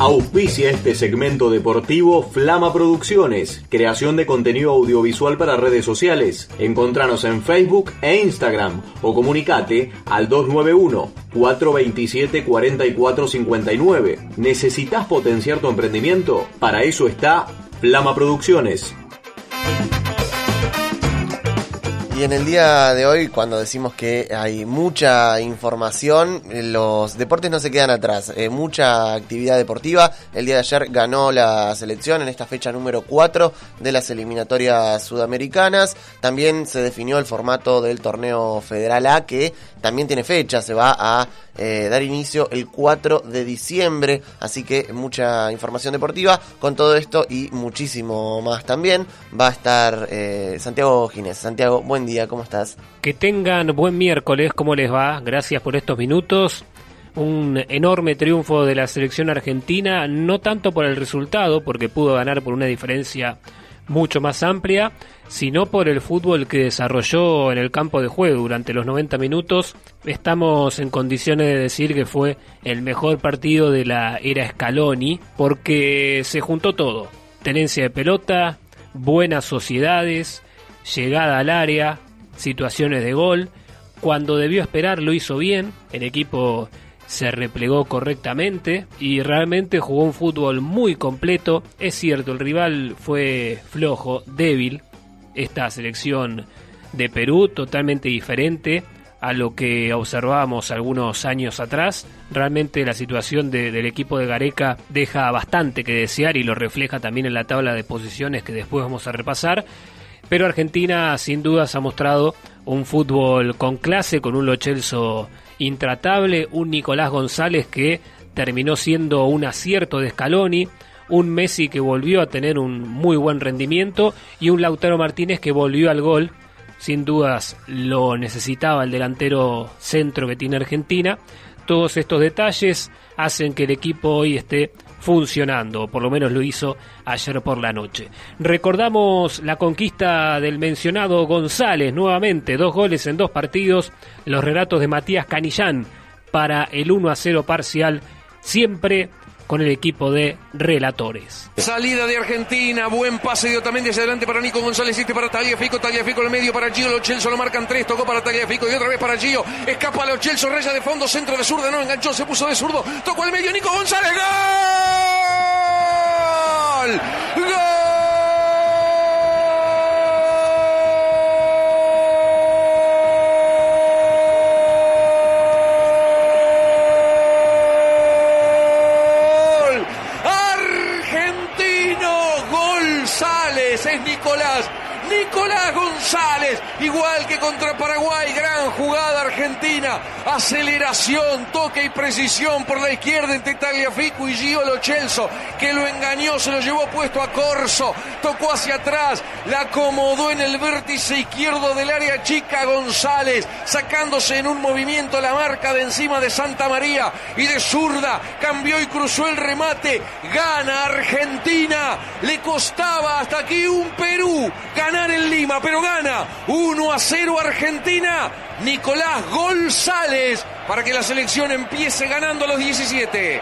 Auspicia este segmento deportivo Flama Producciones, creación de contenido audiovisual para redes sociales. Encontranos en Facebook e Instagram o comunicate al 291-427-4459. ¿Necesitas potenciar tu emprendimiento? Para eso está Flama Producciones. Y en el día de hoy, cuando decimos que hay mucha información, los deportes no se quedan atrás. Eh, mucha actividad deportiva. El día de ayer ganó la selección en esta fecha número 4 de las eliminatorias sudamericanas. También se definió el formato del torneo federal A, que también tiene fecha. Se va a eh, dar inicio el 4 de diciembre. Así que mucha información deportiva con todo esto y muchísimo más también. Va a estar eh, Santiago Ginés. Santiago, buen día, ¿cómo estás? Que tengan buen miércoles, ¿cómo les va? Gracias por estos minutos. Un enorme triunfo de la selección argentina, no tanto por el resultado, porque pudo ganar por una diferencia mucho más amplia, sino por el fútbol que desarrolló en el campo de juego durante los 90 minutos. Estamos en condiciones de decir que fue el mejor partido de la era Scaloni, porque se juntó todo. Tenencia de pelota, buenas sociedades, llegada al área, situaciones de gol. Cuando debió esperar lo hizo bien, el equipo se replegó correctamente y realmente jugó un fútbol muy completo. Es cierto, el rival fue flojo, débil. Esta selección de Perú totalmente diferente a lo que observábamos algunos años atrás. Realmente la situación del equipo de Gareca deja bastante que desear y lo refleja también en la tabla de posiciones que después vamos a repasar. Pero Argentina sin dudas ha mostrado un fútbol con clase, con un Lo Celso intratable, un Nicolás González que terminó siendo un acierto de Scaloni, un Messi que volvió a tener un muy buen rendimiento y un Lautaro Martínez que volvió al gol. Sin dudas lo necesitaba el delantero centro que tiene Argentina. Todos estos detalles hacen que el equipo hoy esté funcionando, por lo menos lo hizo ayer por la noche. Recordamos la conquista del mencionado González, nuevamente, dos goles en dos partidos, los relatos de Matías Canillán para el 1 a 0 parcial, siempre con el equipo de relatores. Salida de Argentina, buen pase de Otamendi hacia adelante para Nico González, este para Tagliafico, Tagliafico en el medio para Gio, Lo Celso lo marcan tres, tocó para Tagliafico y otra vez para Gio, escapa Lo Celso, raya de fondo, centro de zurda, no enganchó, se puso de zurdo, tocó al medio Nico González, ¡Gol! ¡Gol! Nicolás. González, igual que contra Paraguay, gran jugada argentina, aceleración, toque y precisión por la izquierda entre Tagliafico y Gio Lo Celso, que lo engañó, se lo llevó puesto a Corso, tocó hacia atrás, la acomodó en el vértice izquierdo del área chica González, sacándose en un movimiento la marca de encima de Santa María y de zurda, cambió y cruzó el remate, gana Argentina, le costaba hasta aquí un Perú, en Lima, pero gana 1 a 0 Argentina. Nicolás González para que la selección empiece ganando a los 17.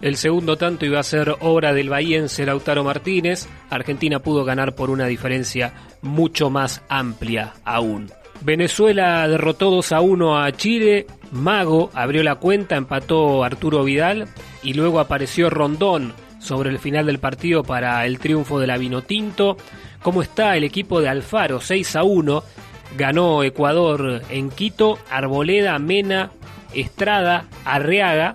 El segundo tanto iba a ser obra del bahiense Lautaro Martínez. Argentina pudo ganar por una diferencia mucho más amplia aún. Venezuela derrotó 2 a 1 a Chile. Mago abrió la cuenta, empató Arturo Vidal y luego apareció Rondón sobre el final del partido para el triunfo de la Vinotinto. ¿Cómo está el equipo de Alfaro? 6 a 1. Ganó Ecuador en Quito. Arboleda, Mena, Estrada, Arriaga.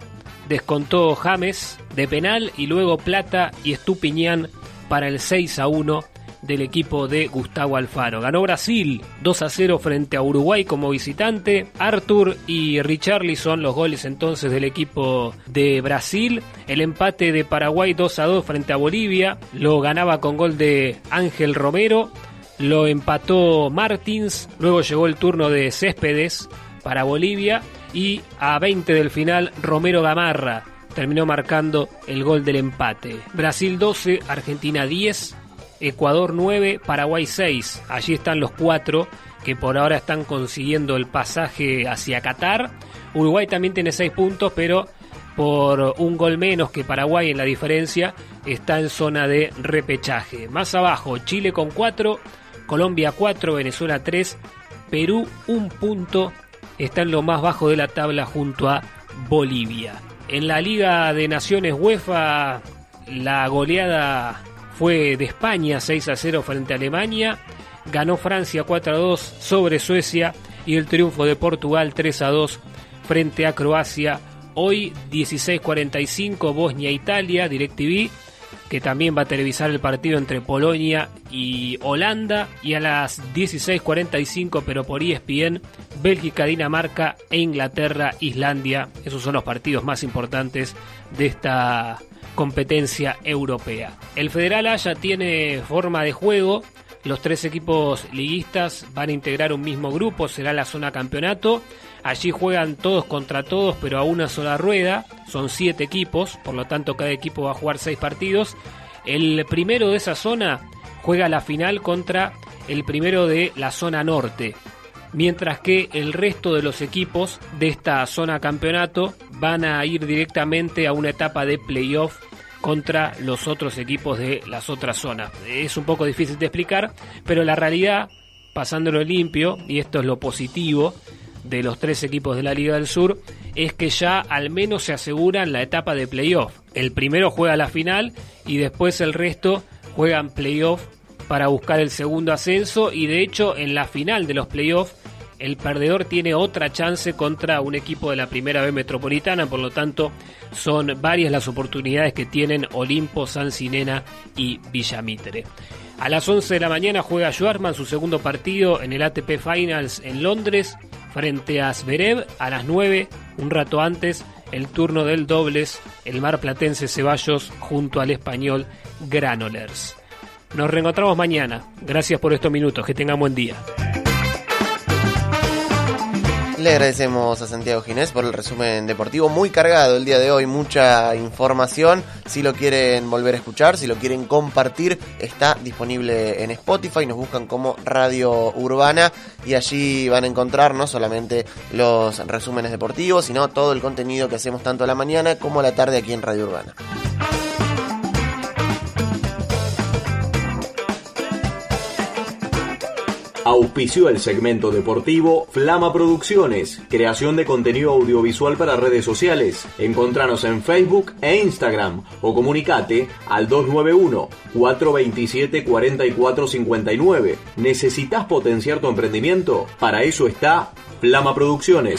Descontó James de penal y luego Plata y Estupiñán para el 6 a 1 del equipo de Gustavo Alfaro. Ganó Brasil 2 a 0 frente a Uruguay como visitante. Arthur y Richarlison los goles entonces del equipo de Brasil. El empate de Paraguay 2 a 2 frente a Bolivia. Lo ganaba con gol de Ángel Romero. Lo empató Martins. Luego llegó el turno de Céspedes para Bolivia. Y a 20 del final Romero Gamarra terminó marcando el gol del empate. Brasil 12, Argentina 10, Ecuador 9, Paraguay 6. Allí están los cuatro que por ahora están consiguiendo el pasaje hacia Qatar. Uruguay también tiene 6 puntos, pero por un gol menos que Paraguay en la diferencia, está en zona de repechaje. Más abajo, Chile con 4, Colombia 4, Venezuela 3, Perú un punto, está en lo más bajo de la tabla junto a Bolivia. En la Liga de Naciones UEFA, la goleada fue de España 6 a 0 frente a Alemania, ganó Francia 4 a 2 sobre Suecia y el triunfo de Portugal 3 a 2 frente a Croacia. Hoy 16:45 Bosnia-Italia, DirecTV, que también va a televisar el partido entre Polonia y Holanda. Y a las 16:45, pero por ESPN, Bélgica, Dinamarca e Inglaterra, Islandia. Esos son los partidos más importantes de esta competencia europea. El Federal ya tiene forma de juego. Los tres equipos liguistas van a integrar un mismo grupo, será la zona campeonato. Allí juegan todos contra todos, pero a una sola rueda. Son siete equipos, por lo tanto cada equipo va a jugar seis partidos. El primero de esa zona juega la final contra el primero de la zona norte. Mientras que el resto de los equipos de esta zona campeonato van a ir directamente a una etapa de playoff contra los otros equipos de las otras zonas. Es un poco difícil de explicar, pero la realidad, pasándolo limpio, y esto es lo positivo de los tres equipos de la Liga del Sur, es que ya al menos se aseguran la etapa de playoff. El primero juega la final y después el resto juegan playoff para buscar el segundo ascenso y de hecho en la final de los playoffs el perdedor tiene otra chance contra un equipo de la primera B metropolitana, por lo tanto son varias las oportunidades que tienen Olimpo, San Sinena y Villamitre. A las 11 de la mañana juega Schwarzman su segundo partido en el ATP Finals en Londres frente a Zverev. A las 9, un rato antes, el turno del dobles, el mar platense Ceballos junto al español Granolers. Nos reencontramos mañana. Gracias por estos minutos. Que tengan buen día. Le agradecemos a Santiago Ginés por el resumen deportivo muy cargado el día de hoy, mucha información. Si lo quieren volver a escuchar, si lo quieren compartir, está disponible en Spotify. Nos buscan como Radio Urbana y allí van a encontrar no solamente los resúmenes deportivos, sino todo el contenido que hacemos tanto a la mañana como a la tarde aquí en Radio Urbana. Auspició el segmento deportivo Flama Producciones, creación de contenido audiovisual para redes sociales. Encontranos en Facebook e Instagram o comunicate al 291-427-4459. ¿Necesitas potenciar tu emprendimiento? Para eso está Flama Producciones.